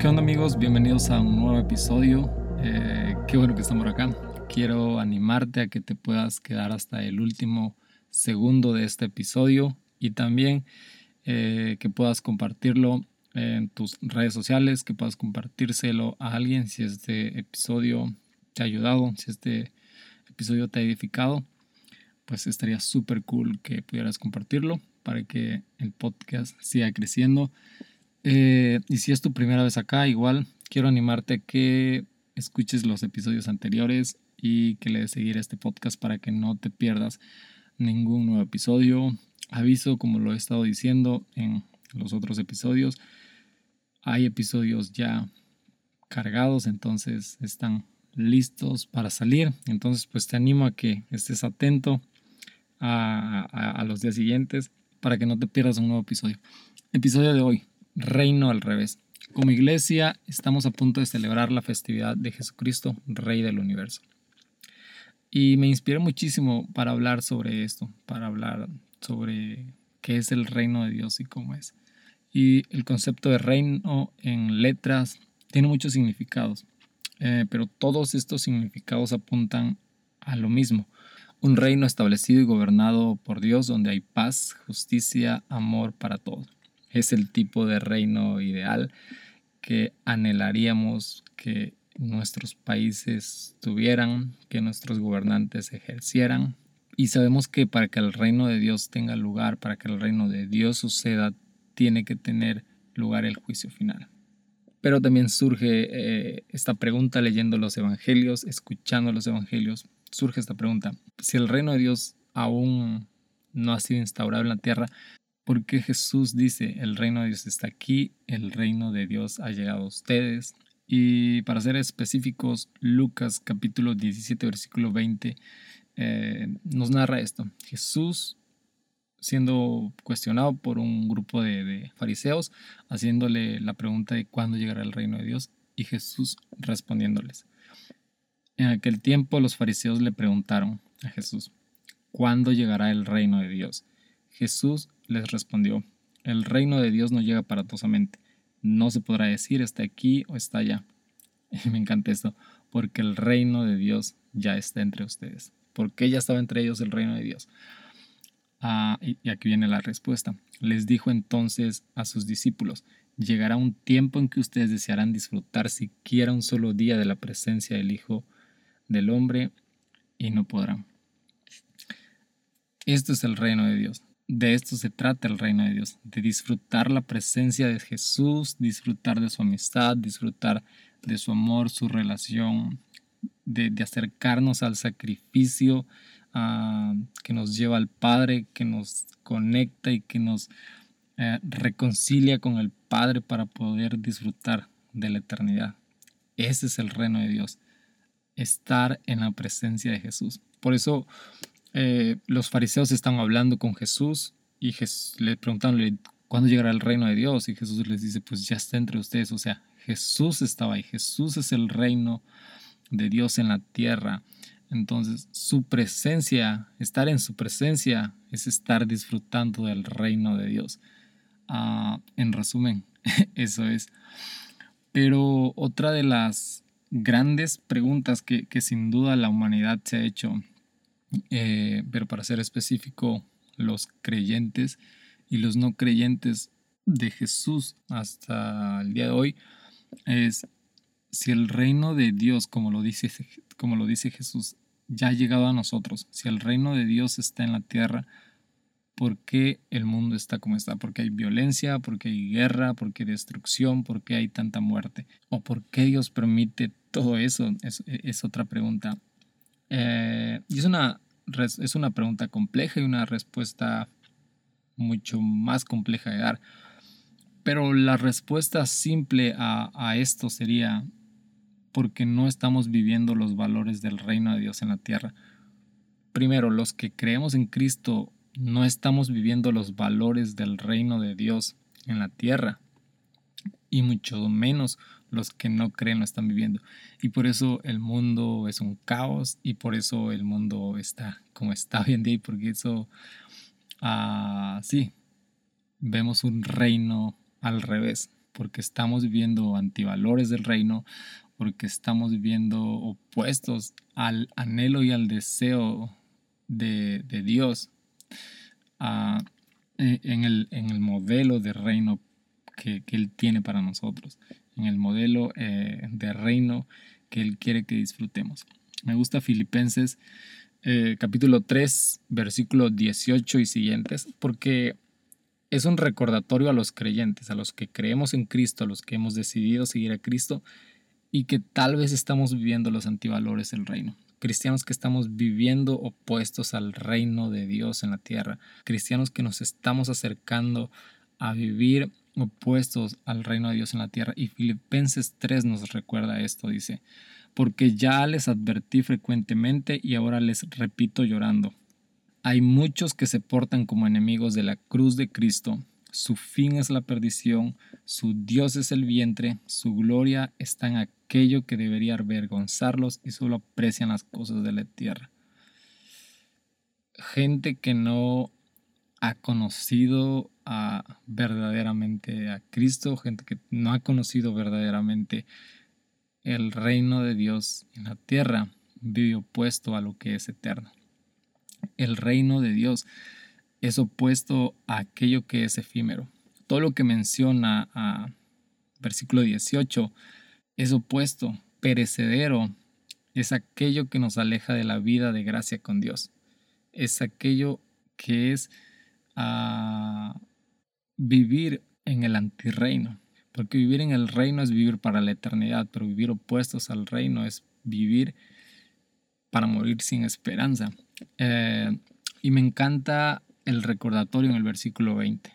¿Qué onda amigos? Bienvenidos a un nuevo episodio. Eh, qué bueno que estamos acá. Quiero animarte a que te puedas quedar hasta el último segundo de este episodio y también eh, que puedas compartirlo en tus redes sociales, que puedas compartírselo a alguien si este episodio te ha ayudado, si este episodio te ha edificado, pues estaría súper cool que pudieras compartirlo para que el podcast siga creciendo. Eh, y si es tu primera vez acá, igual quiero animarte a que escuches los episodios anteriores y que le des seguir a este podcast para que no te pierdas ningún nuevo episodio. Aviso, como lo he estado diciendo en los otros episodios, hay episodios ya cargados, entonces están listos para salir. Entonces, pues te animo a que estés atento a, a los días siguientes para que no te pierdas un nuevo episodio. Episodio de hoy, reino al revés. Como iglesia estamos a punto de celebrar la festividad de Jesucristo, Rey del Universo. Y me inspiré muchísimo para hablar sobre esto, para hablar sobre qué es el reino de Dios y cómo es. Y el concepto de reino en letras tiene muchos significados, eh, pero todos estos significados apuntan a lo mismo. Un reino establecido y gobernado por Dios donde hay paz, justicia, amor para todos es el tipo de reino ideal que anhelaríamos que nuestros países tuvieran, que nuestros gobernantes ejercieran. Y sabemos que para que el reino de Dios tenga lugar, para que el reino de Dios suceda, tiene que tener lugar el juicio final. Pero también surge eh, esta pregunta leyendo los evangelios, escuchando los evangelios, surge esta pregunta, si el reino de Dios aún no ha sido instaurado en la tierra, porque Jesús dice, el reino de Dios está aquí, el reino de Dios ha llegado a ustedes. Y para ser específicos, Lucas capítulo 17, versículo 20 eh, nos narra esto. Jesús siendo cuestionado por un grupo de, de, fariseos, haciéndole la pregunta de cuándo llegará el reino de Dios, y Jesús respondiéndoles. En aquel tiempo los fariseos le preguntaron a Jesús, ¿cuándo llegará el reino de Dios? Jesús les respondió, el reino de Dios no llega aparatosamente, no se podrá decir está aquí o está allá. Y me encanta esto, porque el reino de Dios ya está entre ustedes, porque ya estaba entre ellos el reino de Dios. Ah, y, aquí viene la respuesta. Les dijo entonces a sus discípulos, llegará un tiempo en que ustedes desearán disfrutar siquiera un solo día de la presencia del Hijo del Hombre y no podrán. Esto es el reino de Dios de esto se trata el reino de Dios, de disfrutar la presencia de Jesús, disfrutar de su amistad, disfrutar de su amor, su relación, de, acercarnos al sacrificio ah, que nos lleva al Padre, que nos conecta y que nos eh, reconcilia con el Padre para poder disfrutar de la eternidad. Ese es el reino de Dios, estar en la presencia de Jesús. Por eso eh, los fariseos están hablando con Jesús y le preguntan cuándo llegará el reino de Dios y Jesús les dice pues ya está entre ustedes, o sea, Jesús estaba ahí, Jesús es el reino de Dios en la tierra. Entonces, su presencia, estar en su presencia, es estar disfrutando del reino de Dios. Ah, en resumen, eso es. Pero otra de las grandes preguntas que, que, sin duda la humanidad se ha hecho eh, pero para ser específico, los creyentes y los no creyentes de Jesús hasta el día de hoy es si el reino de Dios, como lo dice, como lo dice Jesús, ya ha llegado a nosotros, si el reino de Dios está en la tierra, ¿por qué el mundo está como está? ¿Porque hay violencia? ¿Porque hay guerra? ¿Porque hay destrucción? ¿Por qué hay tanta muerte? ¿O por qué Dios permite todo eso? Es, es otra pregunta. Eh, y es una, es una pregunta compleja y una respuesta mucho más compleja de dar. Pero la respuesta simple a, esto sería porque no estamos viviendo los valores del reino de Dios en la tierra. Primero, los que creemos en Cristo no estamos viviendo los valores del reino de Dios en la tierra y mucho menos los que no creen lo están viviendo. Y por eso el mundo es un caos y por eso el mundo está como está hoy en día y porque eso, ah, sí, vemos un reino al revés. porque estamos viviendo antivalores del reino, porque estamos viviendo opuestos al anhelo y al deseo de, Dios e, en, el, en, el, modelo de reino que, Él tiene para nosotros, en el modelo eh, de reino que Él quiere que disfrutemos. Me gusta Filipenses eh, capítulo 3, versículo 18 y siguientes, porque es un recordatorio a los creyentes, a los que creemos en Cristo, a los que hemos decidido seguir a Cristo y que tal vez estamos viviendo los antivalores del reino. Cristianos que estamos viviendo opuestos al reino de Dios en la tierra. Cristianos que nos estamos acercando a vivir opuestos al reino de Dios en la tierra. Y Filipenses 3 nos recuerda esto, dice, porque ya les advertí frecuentemente y ahora les repito llorando. Hay muchos que se portan como enemigos de la cruz de Cristo. Su fin es la perdición, su Dios es el vientre, su gloria está en aquello que debería avergonzarlos y solo aprecian las cosas de la tierra. Gente que no ha conocido a, verdaderamente a Cristo, gente que no ha conocido verdaderamente el reino de Dios en la tierra, vive opuesto a lo que es eterno. El reino de Dios es opuesto a aquello que es efímero. Todo lo que menciona a versículo 18 es opuesto, perecedero, es aquello que nos aleja de la vida de gracia con Dios. Es aquello que es a vivir en el antirreino. Porque vivir en el reino es vivir para la eternidad, pero vivir opuestos al reino es vivir para morir sin esperanza. Eh, y me encanta el recordatorio en el versículo 20.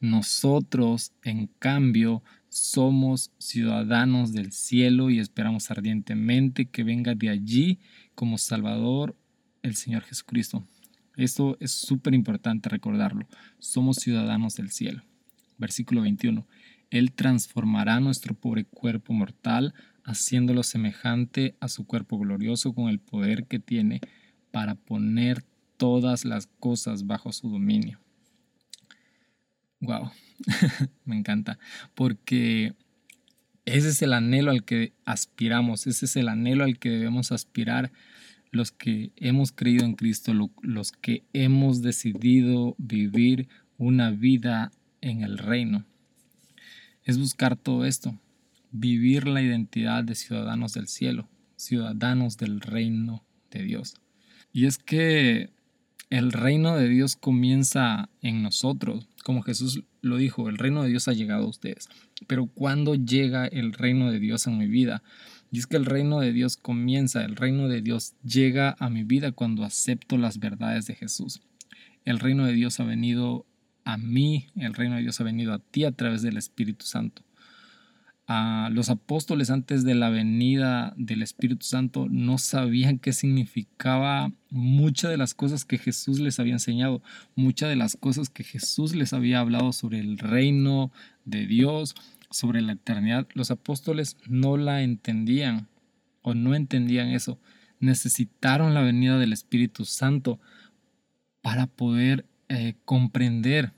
Nosotros, en cambio, somos ciudadanos del cielo y esperamos ardientemente que venga de allí como Salvador el Señor Jesucristo. Esto es súper importante recordarlo. Somos ciudadanos del cielo. Versículo 21. Él transformará nuestro pobre cuerpo mortal, haciéndolo semejante a su cuerpo glorioso con el poder que tiene para poner todas las cosas bajo su dominio. Wow, me encanta, porque ese es el anhelo al que aspiramos, ese es el anhelo al que debemos aspirar los que hemos creído en Cristo, los que hemos decidido vivir una vida en el reino. Es buscar todo esto, vivir la identidad de ciudadanos del cielo, ciudadanos del reino de Dios. Y es que el reino de Dios comienza en nosotros, como Jesús lo dijo, el reino de Dios ha llegado a ustedes. Pero ¿cuándo llega el reino de Dios en mi vida? Y es que el reino de Dios comienza, el reino de Dios llega a mi vida cuando acepto las verdades de Jesús. El reino de Dios ha venido a mí, el reino de Dios ha venido a ti a través del Espíritu Santo a los apóstoles antes de la venida del Espíritu Santo no sabían qué significaba muchas de las cosas que Jesús les había enseñado, muchas de las cosas que Jesús les había hablado sobre el reino de Dios, sobre la eternidad. Los apóstoles no la entendían o no entendían eso. Necesitaron la venida del Espíritu Santo para poder eh, comprender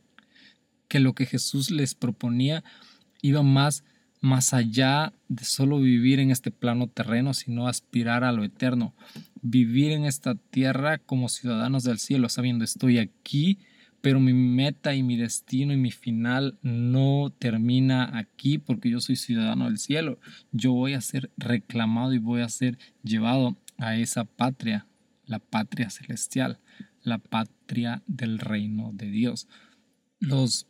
que lo que Jesús les proponía iba más más allá de solo vivir en este plano terreno, sino aspirar a lo eterno, vivir en esta tierra como ciudadanos del cielo, sabiendo estoy aquí, pero mi meta y mi destino y mi final no termina aquí porque yo soy ciudadano del cielo. Yo voy a ser reclamado y voy a ser llevado a esa patria, la patria celestial, la patria del reino de Dios. Los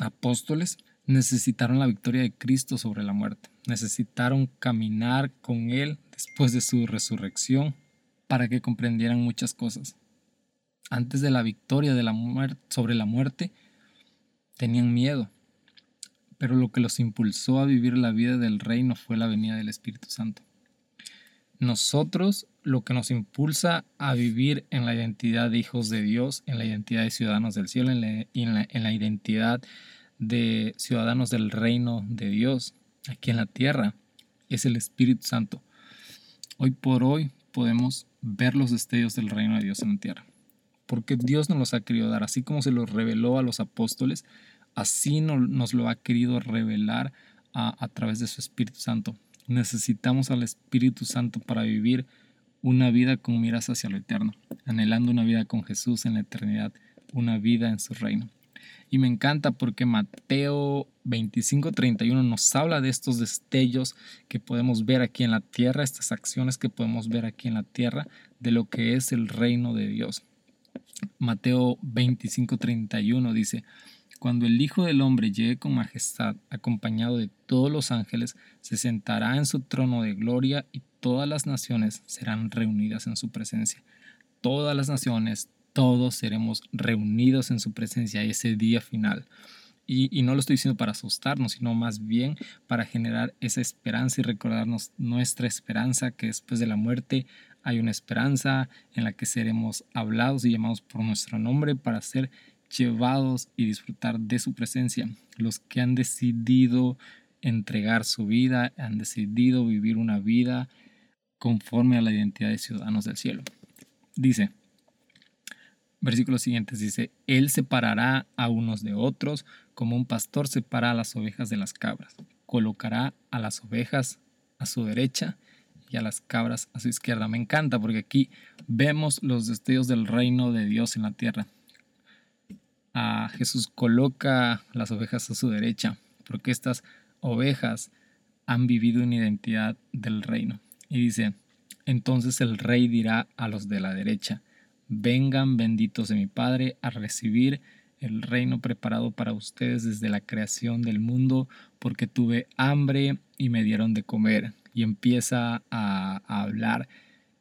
apóstoles necesitaron la victoria de Cristo sobre la muerte. Necesitaron caminar con Él después de su resurrección para que comprendieran muchas cosas. Antes de la victoria sobre la muerte, tenían miedo. Pero lo que los impulsó a vivir la vida del reino fue la venida del Espíritu Santo. Nosotros lo que nos impulsa a vivir en la identidad de hijos de Dios, en la identidad de ciudadanos del cielo, en la, en la identidad de ciudadanos del reino de Dios aquí en la tierra es el Espíritu Santo. Hoy por hoy podemos ver los destellos del reino de Dios en la tierra. Porque Dios nos los ha querido dar, así como se los reveló a los apóstoles, así nos lo ha querido revelar a, a través de su Espíritu Santo. Necesitamos al Espíritu Santo para vivir una vida con miras hacia lo eterno, anhelando una vida con Jesús en la eternidad, una vida en su reino. Y me encanta porque Mateo 25:31 nos habla de estos destellos que podemos ver aquí en la tierra, estas acciones que podemos ver aquí en la tierra, de lo que es el reino de Dios. Mateo 25:31 dice, cuando el Hijo del Hombre llegue con majestad, acompañado de todos los ángeles, se sentará en su trono de gloria y todas las naciones serán reunidas en su presencia. Todas las naciones, todos seremos reunidos en su presencia ese día final. Y, no lo estoy diciendo para asustarnos, sino más bien para generar esa esperanza y recordarnos nuestra esperanza, que después de la muerte hay una esperanza en la que seremos hablados y llamados por nuestro nombre para ser llevados y disfrutar de su presencia. Los que han decidido entregar su vida, han decidido vivir una vida conforme a la identidad de ciudadanos del cielo. Dice, versículos siguientes dice, Él separará a unos de otros como un pastor separa a las ovejas de las cabras. Colocará a las ovejas a su derecha y a las cabras a su izquierda. Me encanta porque aquí vemos los destellos del reino de Dios en la tierra. A Jesús coloca las ovejas a su derecha porque estas ovejas han vivido una identidad del reino. Y dice, entonces el rey dirá a los de la derecha, vengan benditos de mi Padre a recibir el reino preparado para ustedes desde la creación del mundo, porque tuve hambre y me dieron de comer. Y empieza a, hablar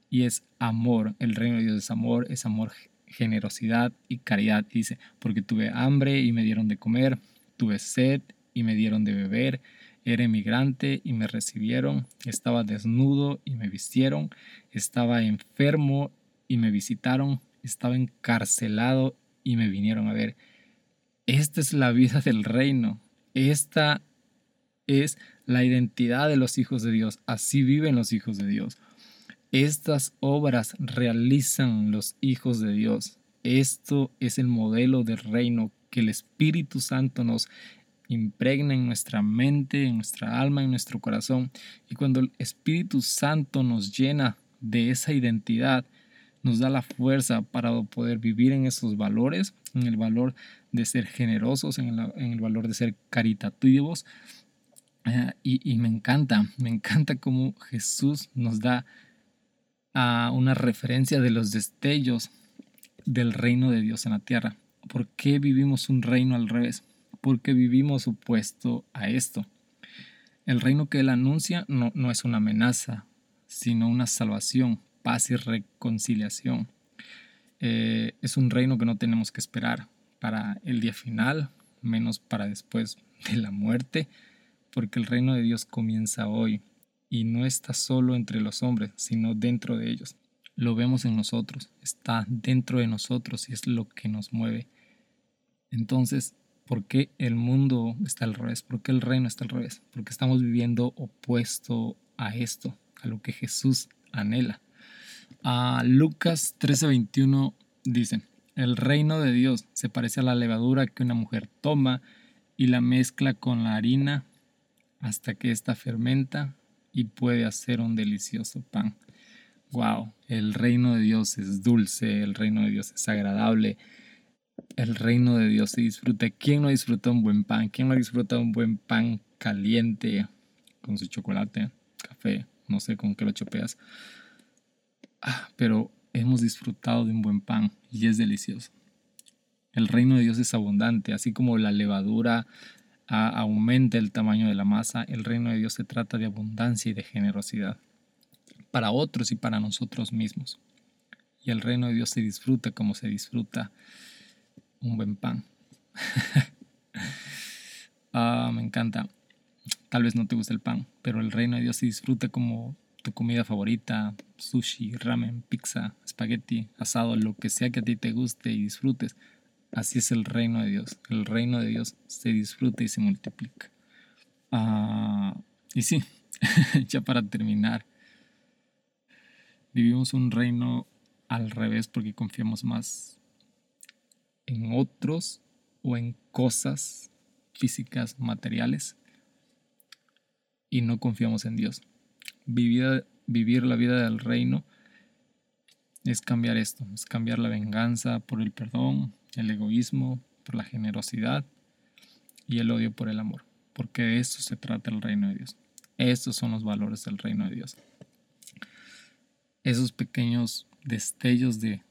y es amor, el reino de Dios es amor, es amor, generosidad y caridad. dice, porque tuve hambre y me dieron de comer, tuve sed y me dieron de beber era emigrante y me recibieron, estaba desnudo y me vistieron, estaba enfermo y me visitaron, estaba encarcelado y me vinieron a ver. Esta es la vida del reino. Esta es la identidad de los hijos de Dios. Así viven los hijos de Dios. Estas obras realizan los hijos de Dios. Esto es el modelo del reino que el Espíritu Santo nos impregna en nuestra mente, en nuestra alma, en nuestro corazón. Y cuando el Espíritu Santo nos llena de esa identidad, nos da la fuerza para poder vivir en esos valores, en el valor de ser generosos, en el, valor de ser caritativos. Eh, y, me encanta, me encanta cómo Jesús nos da una referencia de los destellos del reino de Dios en la tierra. ¿Por qué vivimos un reino al revés? porque vivimos opuesto a esto. El reino que Él anuncia no, no es una amenaza, sino una salvación, paz y reconciliación. Eh, es un reino que no tenemos que esperar para el día final, menos para después de la muerte, porque el reino de Dios comienza hoy y no está solo entre los hombres, sino dentro de ellos. Lo vemos en nosotros, está dentro de nosotros y es lo que nos mueve. Entonces, ¿Por qué el mundo está al revés? ¿Por qué el reino está al revés? Porque estamos viviendo opuesto a esto, a lo que Jesús anhela. A Lucas 13:21 dice, el reino de Dios se parece a la levadura que una mujer toma y la mezcla con la harina hasta que ésta fermenta y puede hacer un delicioso pan. Wow, el reino de Dios es dulce, el reino de Dios es agradable, el reino de Dios se disfruta. ¿Quién no disfruta un buen pan? ¿Quién no disfruta un buen pan caliente con su chocolate, café? No sé con qué lo chopeas. Ah, pero hemos disfrutado de un buen pan y es delicioso. El reino de Dios es abundante, así como la levadura aumenta el tamaño de la masa, el reino de Dios se trata de abundancia y de generosidad para otros y para nosotros mismos. Y el reino de Dios se disfruta como se disfruta un buen pan. Ah, me encanta. Tal vez no te guste el pan, pero el reino de Dios se disfruta como tu comida favorita, sushi, ramen, pizza, espagueti, asado, lo que sea que a ti te guste y disfrutes. Así es el reino de Dios. El reino de Dios se disfruta y se multiplica. Ah, y sí, ya para terminar, vivimos un reino al revés porque confiamos más en otros o en cosas físicas, materiales, y no confiamos en Dios. Vivir, vivir la vida del reino es cambiar esto, es cambiar la venganza por el perdón, el egoísmo por la generosidad y el odio por el amor, porque de eso se trata el reino de Dios. Estos son los valores del reino de Dios. Esos pequeños destellos de,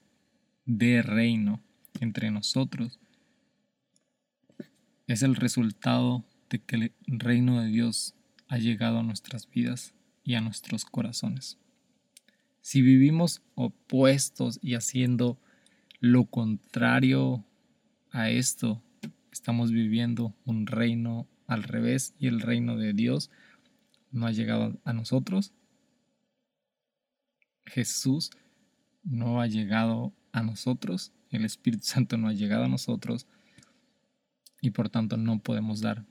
de reino entre nosotros es el resultado de que el reino de Dios ha llegado a nuestras vidas y a nuestros corazones. Si vivimos opuestos y haciendo lo contrario a esto, estamos viviendo un reino al revés y el reino de Dios no ha llegado a nosotros. Jesús no ha llegado a nosotros, el Espíritu Santo no ha llegado a nosotros y por tanto no podemos dar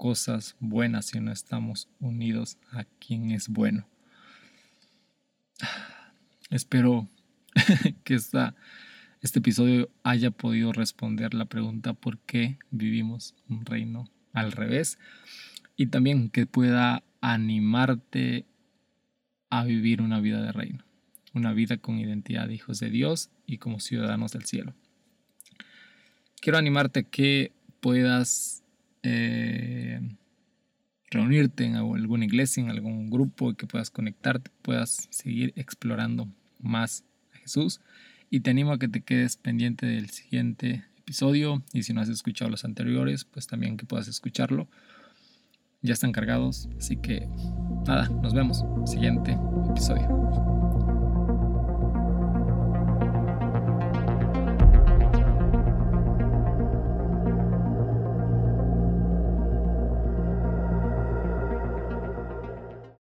cosas buenas si no estamos unidos a quien es bueno. Espero que esta, este episodio haya podido responder la pregunta por qué vivimos un reino al revés y también que pueda animarte a vivir una vida de reino, una vida con identidad de hijos de Dios y como ciudadanos del cielo. Quiero animarte a que puedas eh, reunirte en alguna iglesia, en algún grupo, que puedas conectarte, puedas seguir explorando más a Jesús. Y te animo a que te quedes pendiente del siguiente episodio. Y si no has escuchado los anteriores, pues también que puedas escucharlo. Ya están cargados. Así que nada, nos vemos. Siguiente episodio.